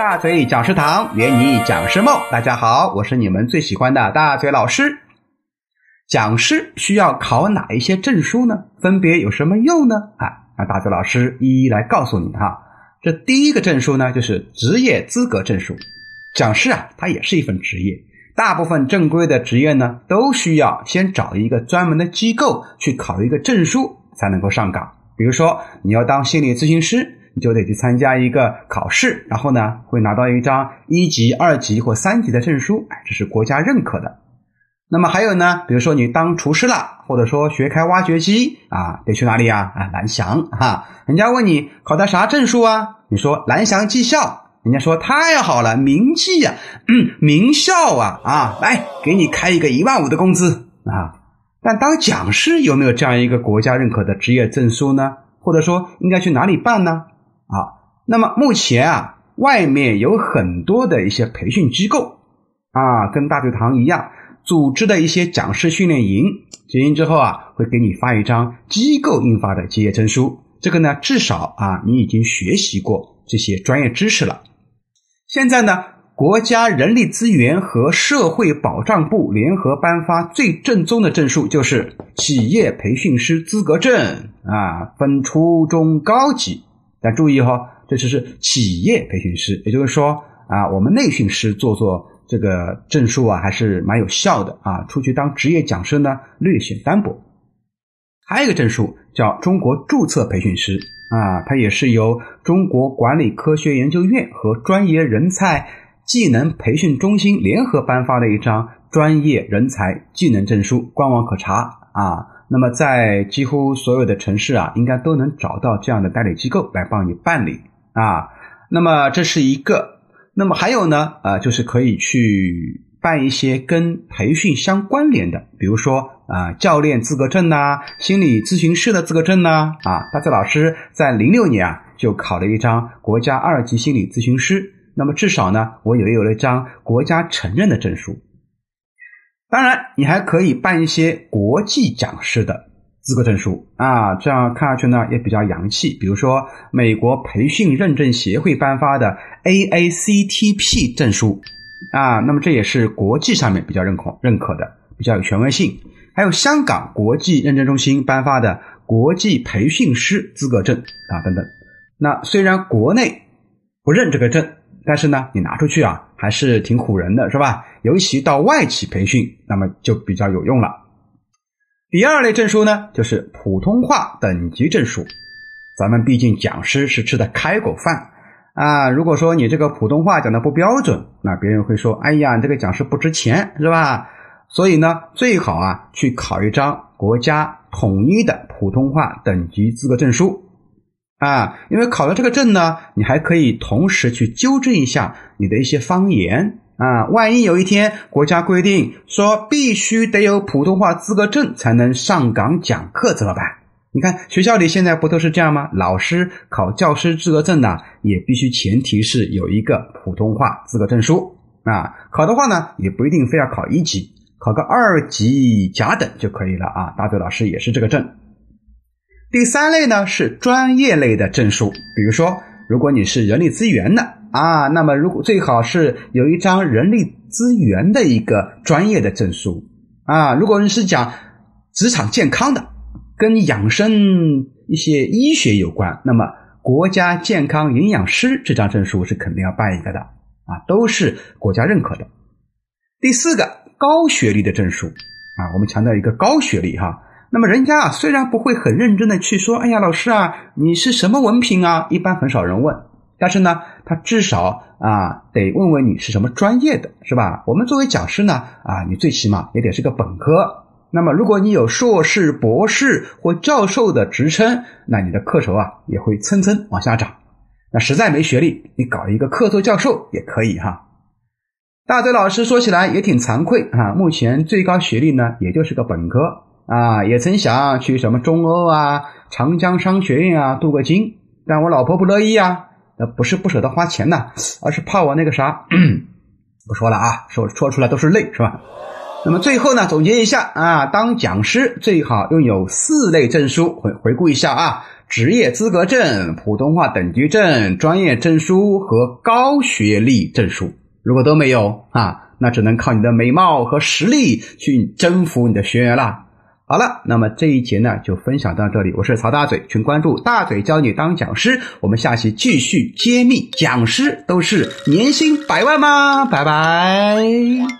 大嘴讲师堂，圆你讲师梦。大家好，我是你们最喜欢的大嘴老师。讲师需要考哪一些证书呢？分别有什么用呢？啊，让大嘴老师一一来告诉你哈。这第一个证书呢，就是职业资格证书。讲师啊，它也是一份职业。大部分正规的职业呢，都需要先找一个专门的机构去考一个证书，才能够上岗。比如说，你要当心理咨询师。你就得去参加一个考试，然后呢，会拿到一张一级、二级或三级的证书，哎，这是国家认可的。那么还有呢，比如说你当厨师了，或者说学开挖掘机啊，得去哪里啊？啊，蓝翔哈。人家问你考的啥证书啊？你说蓝翔技校，人家说太好了，名技呀，名校啊啊，来给你开一个一万五的工资啊。但当讲师有没有这样一个国家认可的职业证书呢？或者说应该去哪里办呢？啊，那么目前啊，外面有很多的一些培训机构啊，跟大学堂一样，组织的一些讲师训练营，结营之后啊，会给你发一张机构印发的结业证书。这个呢，至少啊，你已经学习过这些专业知识了。现在呢，国家人力资源和社会保障部联合颁发最正宗的证书，就是企业培训师资格证啊，分初中高级。但注意哈，这只是企业培训师，也就是说啊，我们内训师做做这个证书啊，还是蛮有效的啊。出去当职业讲师呢，略显单薄。还有一个证书叫中国注册培训师啊，它也是由中国管理科学研究院和专业人才技能培训中心联合颁发的一张专业人才技能证书，官网可查啊。那么，在几乎所有的城市啊，应该都能找到这样的代理机构来帮你办理啊。那么这是一个，那么还有呢，呃，就是可以去办一些跟培训相关联的，比如说啊，教练资格证呐，心理咨询师的资格证呐。啊，大泽老师在零六年啊就考了一张国家二级心理咨询师，那么至少呢，我也有了一张国家承认的证书。当然，你还可以办一些国际讲师的资格证书啊，这样看上去呢也比较洋气。比如说，美国培训认证协会颁发的 AACTP 证书啊，那么这也是国际上面比较认可认可的，比较有权威性。还有香港国际认证中心颁发的国际培训师资格证啊等等。那虽然国内不认这个证。但是呢，你拿出去啊，还是挺唬人的，是吧？尤其到外企培训，那么就比较有用了。第二类证书呢，就是普通话等级证书。咱们毕竟讲师是吃的开口饭啊，如果说你这个普通话讲的不标准，那别人会说：“哎呀，你这个讲师不值钱，是吧？”所以呢，最好啊，去考一张国家统一的普通话等级资格证书。啊，因为考了这个证呢，你还可以同时去纠正一下你的一些方言啊。万一有一天国家规定说必须得有普通话资格证才能上岗讲课怎么办？你看学校里现在不都是这样吗？老师考教师资格证呢，也必须前提是有一个普通话资格证书啊。考的话呢，也不一定非要考一级，考个二级甲等就可以了啊。大嘴老师也是这个证。第三类呢是专业类的证书，比如说，如果你是人力资源的啊，那么如果最好是有一张人力资源的一个专业的证书啊。如果你是讲职场健康的，跟养生一些医学有关，那么国家健康营养师这张证书是肯定要办一个的啊，都是国家认可的。第四个高学历的证书啊，我们强调一个高学历哈。那么人家啊，虽然不会很认真的去说，哎呀，老师啊，你是什么文凭啊？一般很少人问，但是呢，他至少啊，得问问你是什么专业的，是吧？我们作为讲师呢，啊，你最起码也得是个本科。那么，如果你有硕士、博士或教授的职称，那你的课酬啊，也会蹭蹭往下涨。那实在没学历，你搞一个客座教授也可以哈。大嘴老师说起来也挺惭愧啊，目前最高学历呢，也就是个本科。啊，也曾想去什么中欧啊、长江商学院啊镀个金，但我老婆不乐意啊。那不是不舍得花钱呐，而是怕我那个啥。不说了啊，说说出来都是泪，是吧？那么最后呢，总结一下啊，当讲师最好拥有四类证书。回回顾一下啊，职业资格证、普通话等级证、专业证书和高学历证书。如果都没有啊，那只能靠你的美貌和实力去征服你的学员啦。好了，那么这一节呢就分享到这里。我是曹大嘴，请关注大嘴教你当讲师。我们下期继续揭秘，讲师都是年薪百万吗？拜拜。